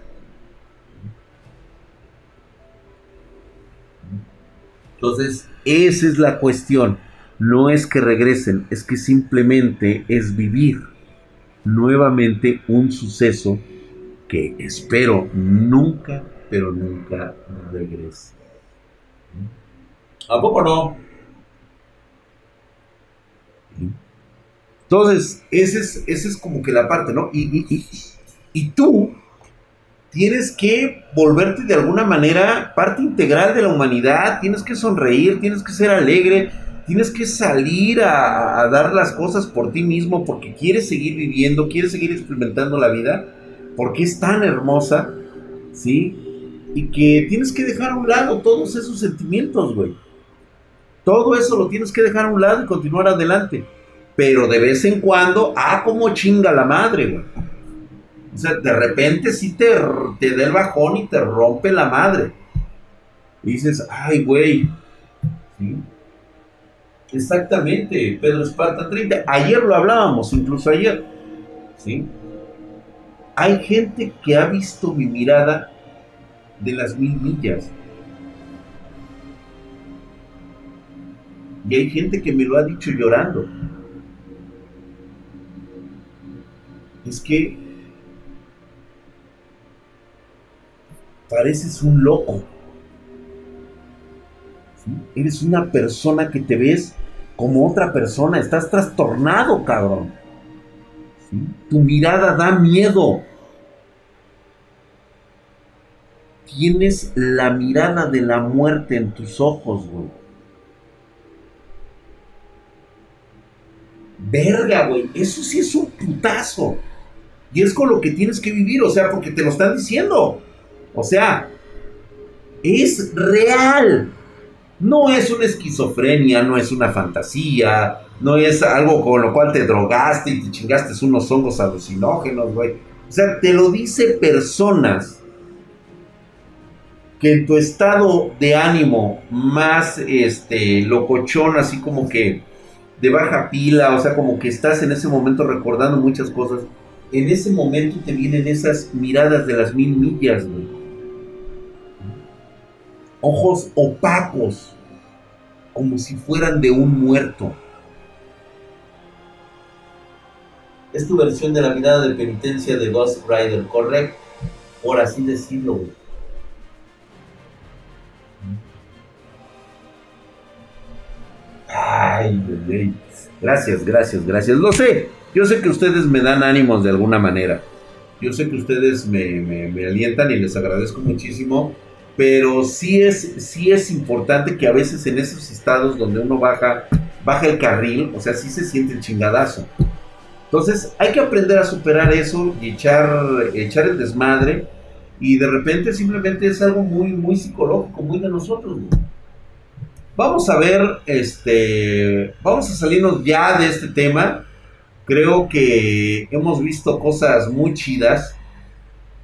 Entonces, esa es la cuestión. No es que regresen, es que simplemente es vivir nuevamente un suceso que espero nunca, pero nunca regrese. ¿A poco no? Entonces, esa es, ese es como que la parte, ¿no? Y, y, y tú tienes que volverte de alguna manera parte integral de la humanidad, tienes que sonreír, tienes que ser alegre, tienes que salir a, dar las cosas por ti mismo porque quieres seguir viviendo, quieres seguir experimentando la vida, porque es tan hermosa, ¿sí? Y que tienes que dejar a un lado todos esos sentimientos, güey. Todo eso lo tienes que dejar a un lado y continuar adelante. Pero de vez en cuando, ah, como chinga la madre, güey o sea, de repente sí te, te da el bajón y te rompe la madre. Y dices, ay, güey. Exactamente, Pedro Esparta 30. Ayer lo hablábamos, incluso ayer. ¿Sí? Hay gente que ha visto mi mirada de las mil millas. Y hay gente que me lo ha dicho llorando. Es que pareces un loco. Eres una persona que te ves como otra persona, estás trastornado, cabrón. Tu mirada da miedo. Tienes la mirada de la muerte en tus ojos, güey. Verga, güey. Eso sí es un putazo. Y es con lo que tienes que vivir, o sea, porque te lo están diciendo. O sea, es real. No es una esquizofrenia, no es una fantasía, no es algo con lo cual te drogaste y te chingaste unos hongos alucinógenos, güey. O sea, te lo dice personas que en tu estado de ánimo más este locochón, así como que de baja pila, o sea, como que estás en ese momento recordando muchas cosas, en ese momento te vienen esas miradas de las mil millas, güey ojos opacos, como si fueran de un muerto. Es tu versión de la mirada de penitencia de Ghost Rider, correcto, por así decirlo. Ay, bebé. Gracias, gracias, gracias. Lo sé. Yo sé que ustedes me dan ánimos de alguna manera. Yo sé que ustedes me, me alientan y les agradezco muchísimo pero sí es, sí es importante que a veces en esos estados donde uno baja, baja el carril, o sea, sí se siente el chingadazo. Entonces hay que aprender a superar eso y echar, echar el desmadre y de repente simplemente es algo muy, muy psicológico, muy de nosotros. Vamos a ver, este, vamos a salirnos ya de este tema. Creo que hemos visto cosas muy chidas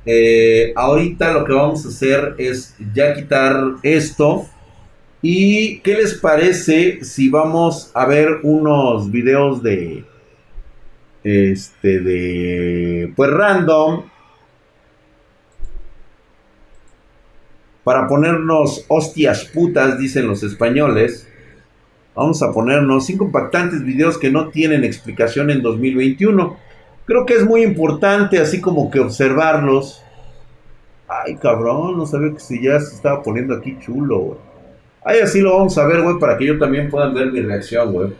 eh, ahorita lo que vamos a hacer es ya quitar esto. ¿Y qué les parece si vamos a ver unos videos de... Este, de... Pues random. Para ponernos hostias putas, dicen los españoles. Vamos a ponernos cinco impactantes videos que no tienen explicación en 2021 creo que es muy importante así como que observarlos. Ay, cabrón, no sabía que si ya se estaba poniendo aquí chulo, güey. Ay, así lo vamos a ver, güey, para que yo también pueda ver mi reacción, güey.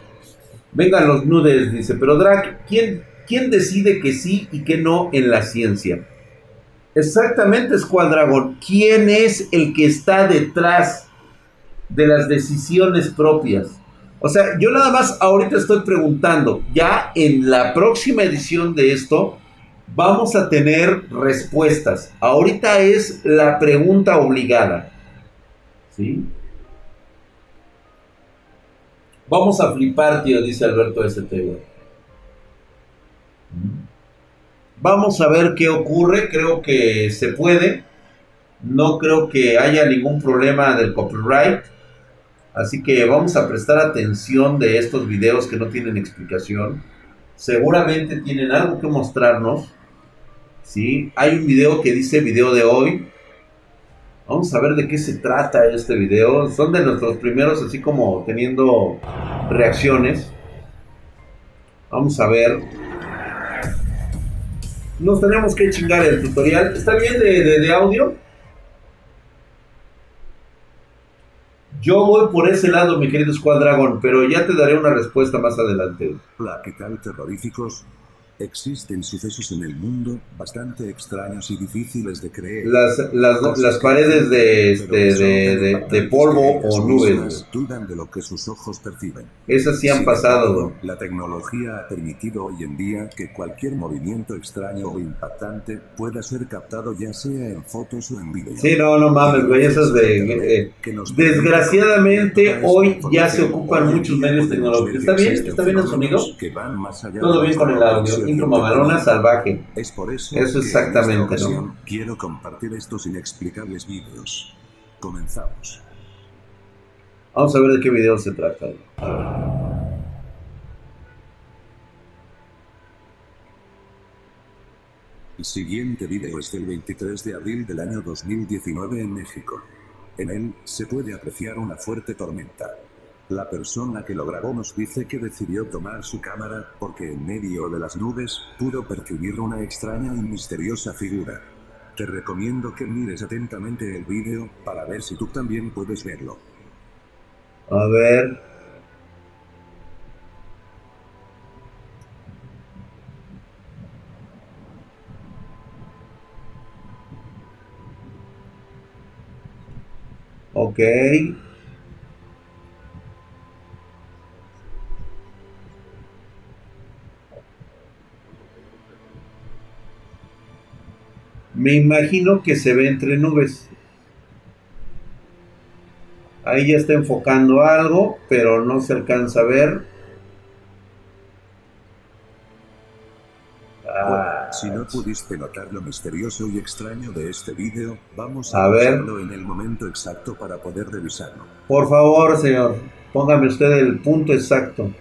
Vengan los nudes, dice, pero Drac, ¿quién, ¿quién decide que sí y que no en la ciencia? Exactamente, Squad Dragon. ¿Quién es el que está detrás de las decisiones propias. O sea, yo nada más ahorita estoy preguntando, ya en la próxima edición de esto vamos a tener respuestas. Ahorita es la pregunta obligada. ¿Sí? Vamos a flipar, tío, dice Alberto ST. Vamos a ver qué ocurre. Creo que se puede. No creo que haya ningún problema del copyright. Así que vamos a prestar atención de estos videos que no tienen explicación. Seguramente tienen algo que mostrarnos. ¿sí? Hay un video que dice video de hoy. Vamos a ver de qué se trata este video. Son de nuestros primeros, así como teniendo reacciones. Vamos a ver. Nos tenemos que chingar el tutorial. ¿Está bien de, de audio? Yo voy por ese lado, mi querido Squad Dragon, pero ya te daré una respuesta más adelante. Hola, ¿qué tal terroríficos? Existen sucesos en el mundo bastante extraños y difíciles de creer. Las, las, las paredes de, este, de, de, polvo o nubes. Dudan de lo que sus ojos perciben. Esas sí han pasado. La tecnología ha permitido hoy en día que cualquier movimiento extraño o impactante pueda ser captado ya sea en fotos o en vídeo. Sí, no, no mames, güey, esas de... Eh, desgraciadamente hoy ya se ocupan muchos medios tecnológicos. ¿Está bien? ¿Está bien el sonido? Todo bien con el audio intro mamalona salvaje. Es por eso, eso exactamente, ¿no? Quiero compartir estos inexplicables vídeos. Comenzamos. Vamos a ver de qué video se trata. El siguiente video es del 23 de abril del año 2019 en México. En él se puede apreciar una fuerte tormenta. La persona que lo grabó nos dice que decidió tomar su cámara porque en medio de las nubes pudo percibir una extraña y misteriosa figura. Te recomiendo que mires atentamente el vídeo para ver si tú también puedes verlo. A ver. Ok. Me imagino que se ve entre nubes. Ahí ya está enfocando algo, pero no se alcanza a ver. Ah, si no pudiste notar lo misterioso y extraño de este vídeo, vamos a, verlo en el momento exacto para poder revisarlo. Por favor, señor, póngame usted el punto exacto.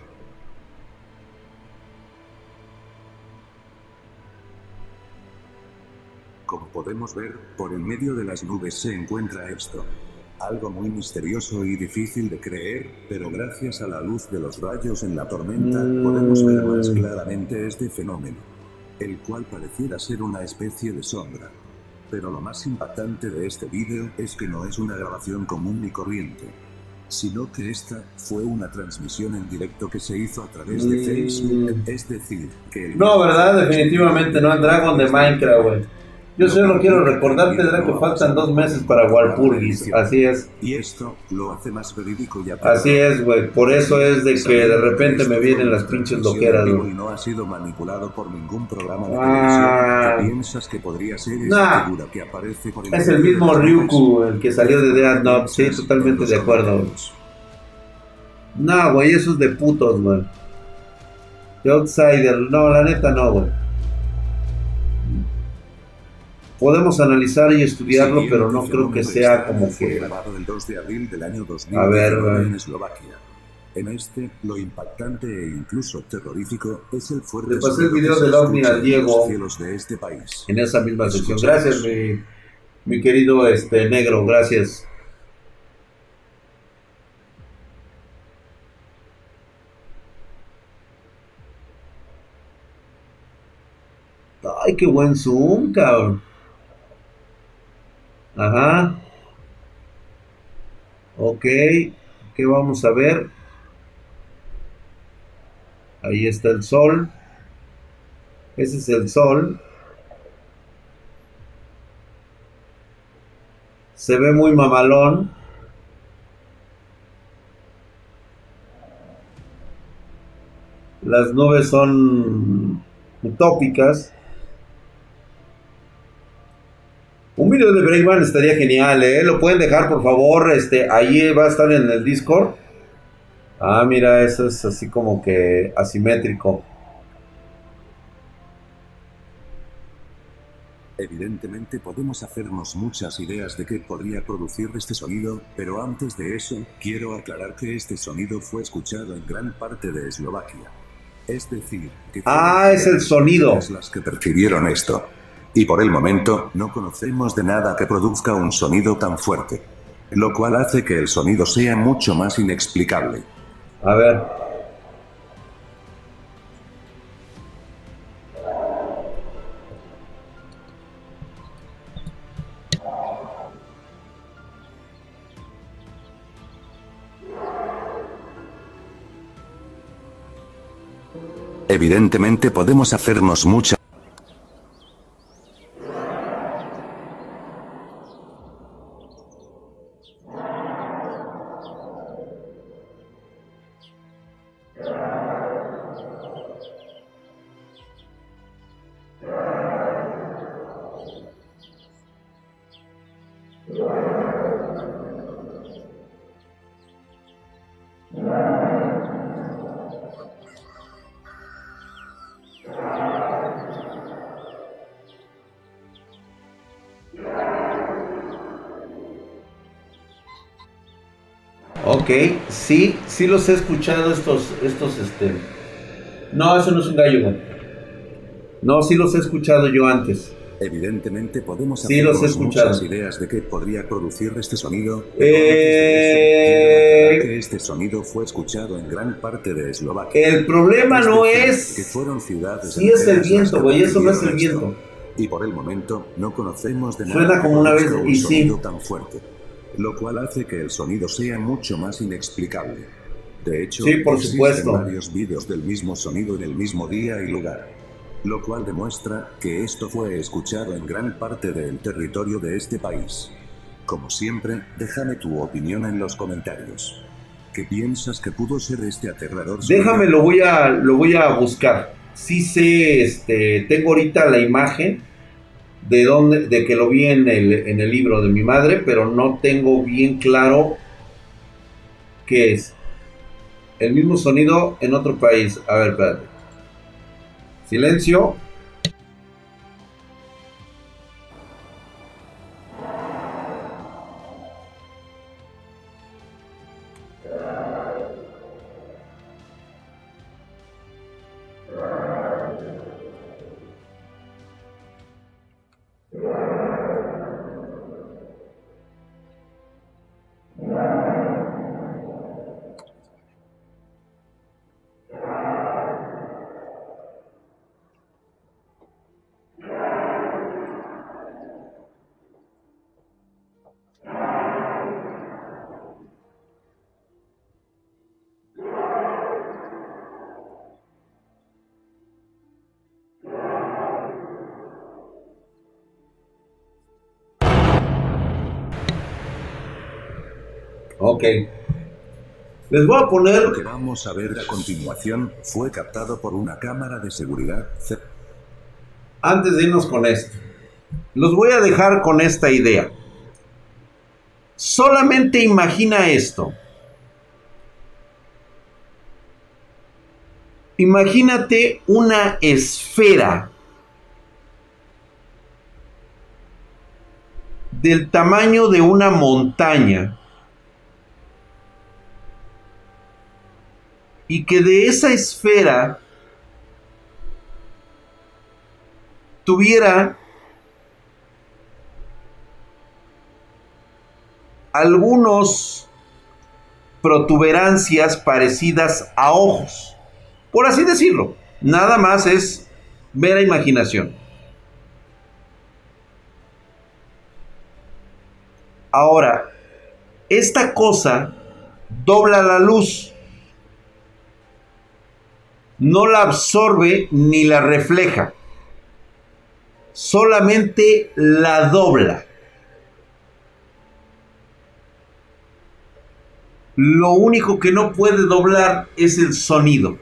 Podemos ver, por en medio de las nubes se encuentra esto. Algo muy misterioso y difícil de creer, pero gracias a la luz de los rayos en la tormenta podemos ver más mm. claramente este fenómeno, el cual pareciera ser una especie de sombra. Pero lo más impactante de este vídeo es que no es una grabación común ni corriente, sino que esta fue una transmisión en directo que se hizo a través de mm. Facebook, es decir, que... no, ¿verdad? Definitivamente no, Dragon de Minecraft, güey. Yo solo quiero recordarte, que faltan dos meses para Walpurgis. Así es. Y esto lo hace más verídico y Así es, güey. Por eso es de que de repente me vienen las pinches loqueras, güey. Y no ha sido manipulado por ningún programa de ah. piensas que podría ser figura que aparece por el Es el mismo Ryuku, el que salió de Dead Note. Sí, totalmente de acuerdo. No, güey, eso es de putos, güey. The Outsider. No, la neta no, güey. Podemos analizar y estudiarlo, pero no creo que sea como que... el 2 de abril del año A ver, en Eslovaquia. En este, lo impactante e incluso terrorífico es el fuerte... Le pasé el video del ovni al Diego de este país. en esa misma sección. Gracias, mi, mi querido este negro, gracias. Ay, qué buen zoom, cabrón. Ajá. Ok. ¿Qué vamos a ver? Ahí está el sol. Ese es el sol. Se ve muy mamalón. Las nubes son utópicas. Video de Breakman estaría genial, ¿eh? Lo pueden dejar, por favor. Este, ahí va a estar en el Discord. Ah, mira, eso es así como que asimétrico. Evidentemente podemos hacernos muchas ideas de qué podría producir este sonido, pero antes de eso, quiero aclarar que este sonido fue escuchado en gran parte de Eslovaquia. Es decir, que ah, es el sonido. las que percibieron esto. Y por el momento, no conocemos de nada que produzca un sonido tan fuerte. Lo cual hace que el sonido sea mucho más inexplicable. A ver. Evidentemente podemos hacernos mucha Ok, sí, sí los he escuchado estos, estos, este... No, eso no es un gallo, No, sí los he escuchado yo antes. Evidentemente podemos sí, los he muchas ideas de qué podría producir este sonido. Eh... que este sonido fue escuchado en gran parte de Eslovaquia. El problema no es que fueron ciudades. Sí es el viento, güey, eso no es el viento. Y por el momento no conocemos de nada. Suena como una vez y sí. tan fuerte lo cual hace que el sonido sea mucho más inexplicable. De hecho, sí, por supuesto. varios vídeos del mismo sonido en el mismo día y lugar, lo cual demuestra que esto fue escuchado en gran parte del territorio de este país. Como siempre, déjame tu opinión en los comentarios. ¿Qué piensas que pudo ser este aterrador? Déjame, lo voy a, lo voy a buscar. Sí sé, este, tengo ahorita la imagen de dónde, de que lo vi en el, en el libro de mi madre, pero no tengo bien claro qué es. El mismo sonido en otro país. A ver, espérate. Silencio. Ok. Les voy a poner... Lo que vamos a ver a continuación fue captado por una cámara de seguridad. Antes de irnos con esto, los voy a dejar con esta idea. Solamente imagina esto. Imagínate una esfera del tamaño de una montaña y que de esa esfera tuviera algunos protuberancias parecidas a ojos, por así decirlo. Nada más es mera imaginación. Ahora, esta cosa dobla la luz no la absorbe ni la refleja, solamente la dobla. Lo único que no puede doblar es el sonido.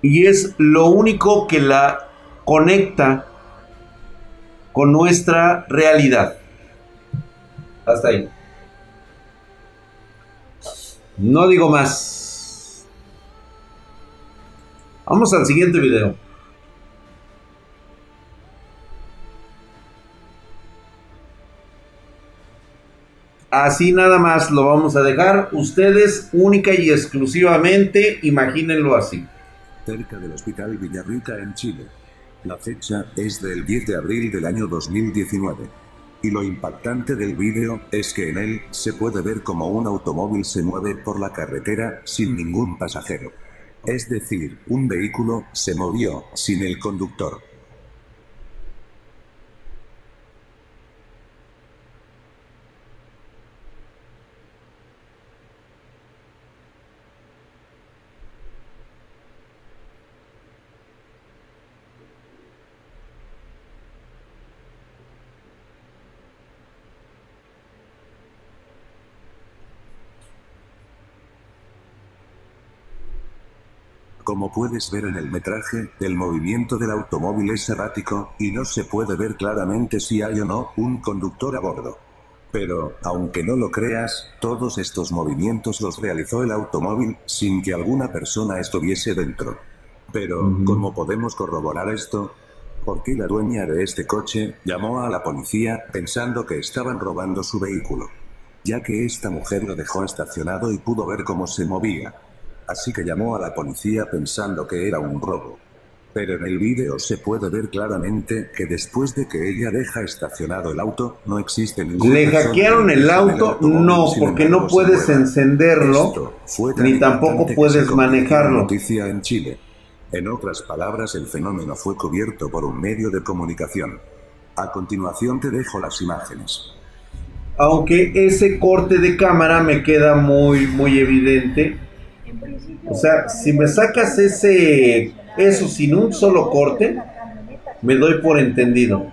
Y es lo único que la conecta con nuestra realidad. Hasta ahí. No digo más. Vamos al siguiente video. Así nada más lo vamos a dejar. Ustedes única y exclusivamente, imagínenlo así. Cerca del Hospital Villarrica en Chile. La fecha es del 10 de abril del año 2019. Y lo impactante del vídeo es que en él se puede ver como un automóvil se mueve por la carretera sin ningún pasajero. Es decir, un vehículo se movió sin el conductor. Como puedes ver en el metraje, el movimiento del automóvil es errático, y no se puede ver claramente si hay o no un conductor a bordo. Pero, aunque no lo creas, todos estos movimientos los realizó el automóvil, sin que alguna persona estuviese dentro. Pero, ¿cómo podemos corroborar esto? Porque la dueña de este coche llamó a la policía pensando que estaban robando su vehículo. Ya que esta mujer lo dejó estacionado y pudo ver cómo se movía así que llamó a la policía pensando que era un robo. Pero en el vídeo se puede ver claramente que después de que ella deja estacionado el auto, no existe ningún... ¿Le hackearon el auto? No, porque no puedes encenderlo, ni tampoco puedes manejarlo. Noticia en Chile. En otras palabras, el fenómeno fue cubierto por un medio de comunicación. A continuación te dejo las imágenes. Aunque ese corte de cámara me queda muy, muy evidente o sea, si me sacas ese eso sin un solo corte, me doy por entendido.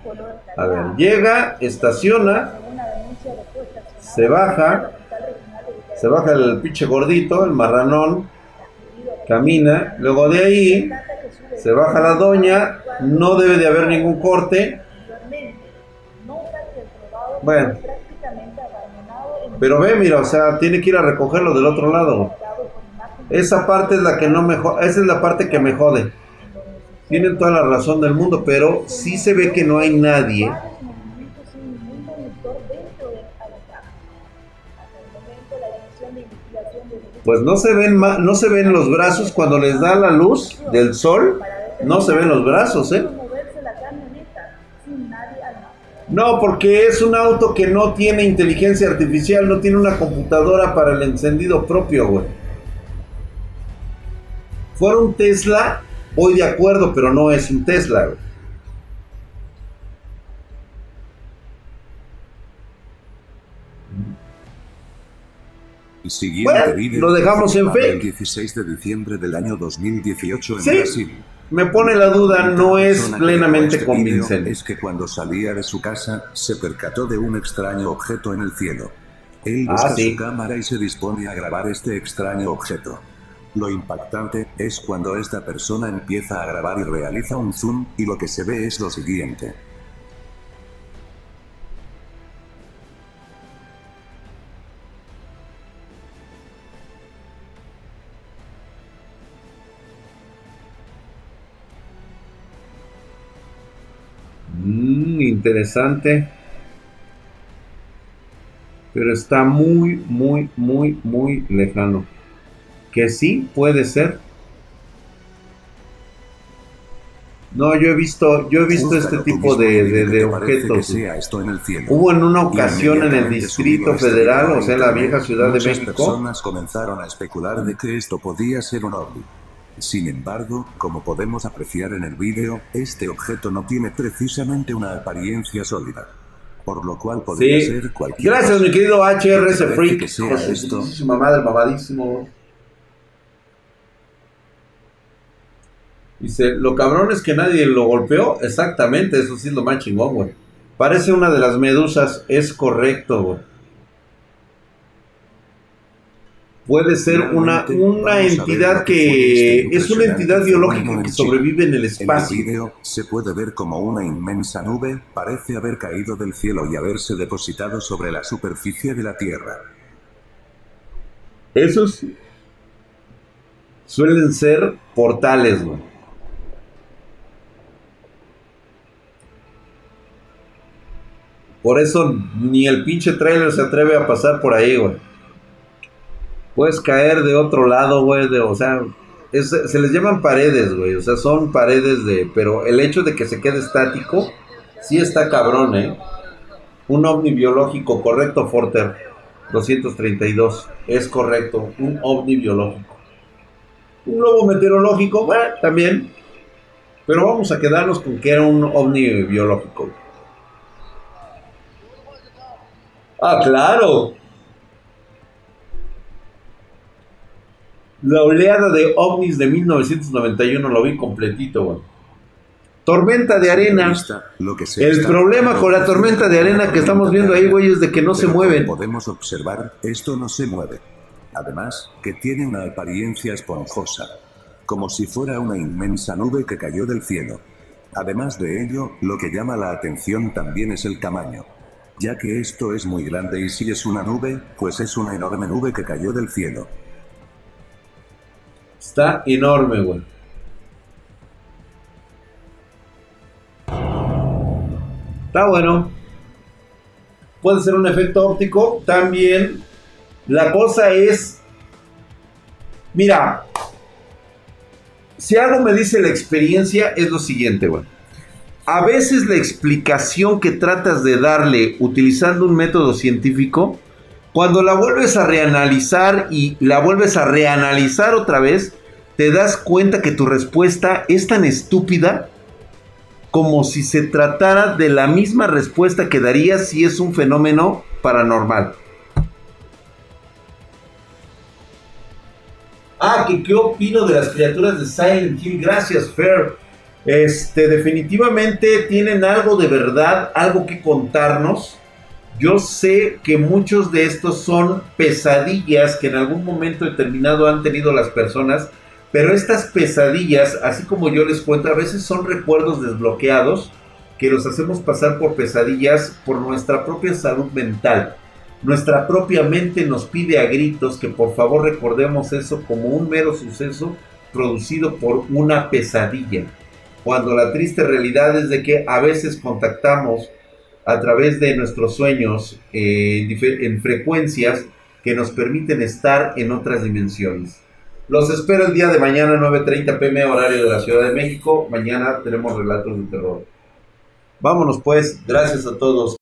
A ver, llega, estaciona, se baja, se baja el pinche gordito, el marranón, camina, luego de ahí se baja la doña, no debe de haber ningún corte. Bueno, pero ve, mira, o sea, tiene que ir a recogerlo del otro lado. Esa parte es la que no me esa es la parte que me jode. Tienen toda la razón del mundo, pero sí se ve que no hay nadie. Pues no se ven no se ven los brazos cuando les da la luz del sol, no se ven los brazos, ¿eh? No, porque es un auto que no tiene inteligencia artificial, no tiene una computadora para el encendido propio, güey fuera un Tesla, voy de acuerdo, pero no es un Tesla. El siguiente bueno, lo dejamos en fe. El 16 de diciembre del año 2018 en Brasil. Me pone la duda, no es plenamente este convincente. Es que cuando salía de su casa, se percató de un extraño objeto en el cielo. Él busca ah, su cámara y se dispone a grabar este extraño objeto. Lo impactante es cuando esta persona empieza a grabar y realiza un zoom, y lo que se ve es lo siguiente. Mm, interesante. Pero está muy, muy, muy, muy lejano que sí puede ser. No, yo he visto, yo he visto este tipo de, de, objetos. Hubo en una ocasión en el Distrito Federal, o sea, la vieja Ciudad de México. personas comenzaron a especular de que esto podía ser un ovni. Sin embargo, como podemos apreciar en el vídeo, este objeto no tiene precisamente una apariencia sólida. Por lo cual podría ser cualquier Gracias, mi querido HRS Freak. Que sea esto. Mamá del mamadísimo. Dice, lo cabrón es que nadie lo golpeó. Exactamente, eso sí es lo más chingón, güey. Parece una de las medusas, es correcto, güey. puede ser una, una entidad que este es una entidad biológica que sobrevive en el En el espacio. vídeo se puede ver como una inmensa nube parece haber caído del cielo y haberse depositado sobre la superficie de la Tierra. Esos suelen ser portales, güey. Por eso ni el pinche trailer se atreve a pasar por ahí, güey. Puedes caer de otro lado, güey, o sea, se les llaman paredes, güey, o sea, son paredes de, pero el hecho de que se quede estático, sí está cabrón, eh. Un ovni biológico, correcto, Forter. 232, es correcto, un ovni biológico. Un globo meteorológico, bueno, también, pero vamos a quedarnos con que era un ovni biológico. Ah, claro. La oleada de ovnis de 1991 lo vi completito, güey. Tormenta de arena. Vista, lo que se El problema con la tormenta de arena que estamos viendo ahí, güey, es de que no se mueven. Podemos observar, esto no se mueve. Además, que tiene una apariencia esponjosa, como si fuera una inmensa nube que cayó del cielo. Además de ello, lo que llama la atención también es el tamaño, ya que esto es muy grande y si es una nube, pues es una enorme nube que cayó del cielo. Está enorme, güey. Está bueno. Puede ser un efecto óptico. También. La cosa es. Mira. Si algo me dice la experiencia es lo siguiente, güey. A veces la explicación que tratas de darle utilizando un método científico, cuando la vuelves a reanalizar y la vuelves a reanalizar otra vez, te das cuenta que tu respuesta es tan estúpida como si se tratara de la misma respuesta que darías si es un fenómeno paranormal. Ah, que qué opino de las criaturas de Silent Hill. Gracias, Fer. Este, definitivamente tienen algo de verdad, algo que contarnos. Yo sé que muchos de estos son pesadillas que en algún momento determinado han tenido las personas, pero estas pesadillas, así como yo les cuento, a veces son recuerdos desbloqueados que los hacemos pasar por pesadillas por nuestra propia salud mental. Nuestra propia mente nos pide a gritos que por favor recordemos eso como un mero suceso producido por una pesadilla. Cuando la triste realidad es de que a veces contactamos a través de nuestros sueños eh, en frecuencias que nos permiten estar en otras dimensiones. Los espero el día de mañana 9.30 pm horario de la Ciudad de México. Mañana tenemos relatos de terror. Vámonos pues, gracias a todos.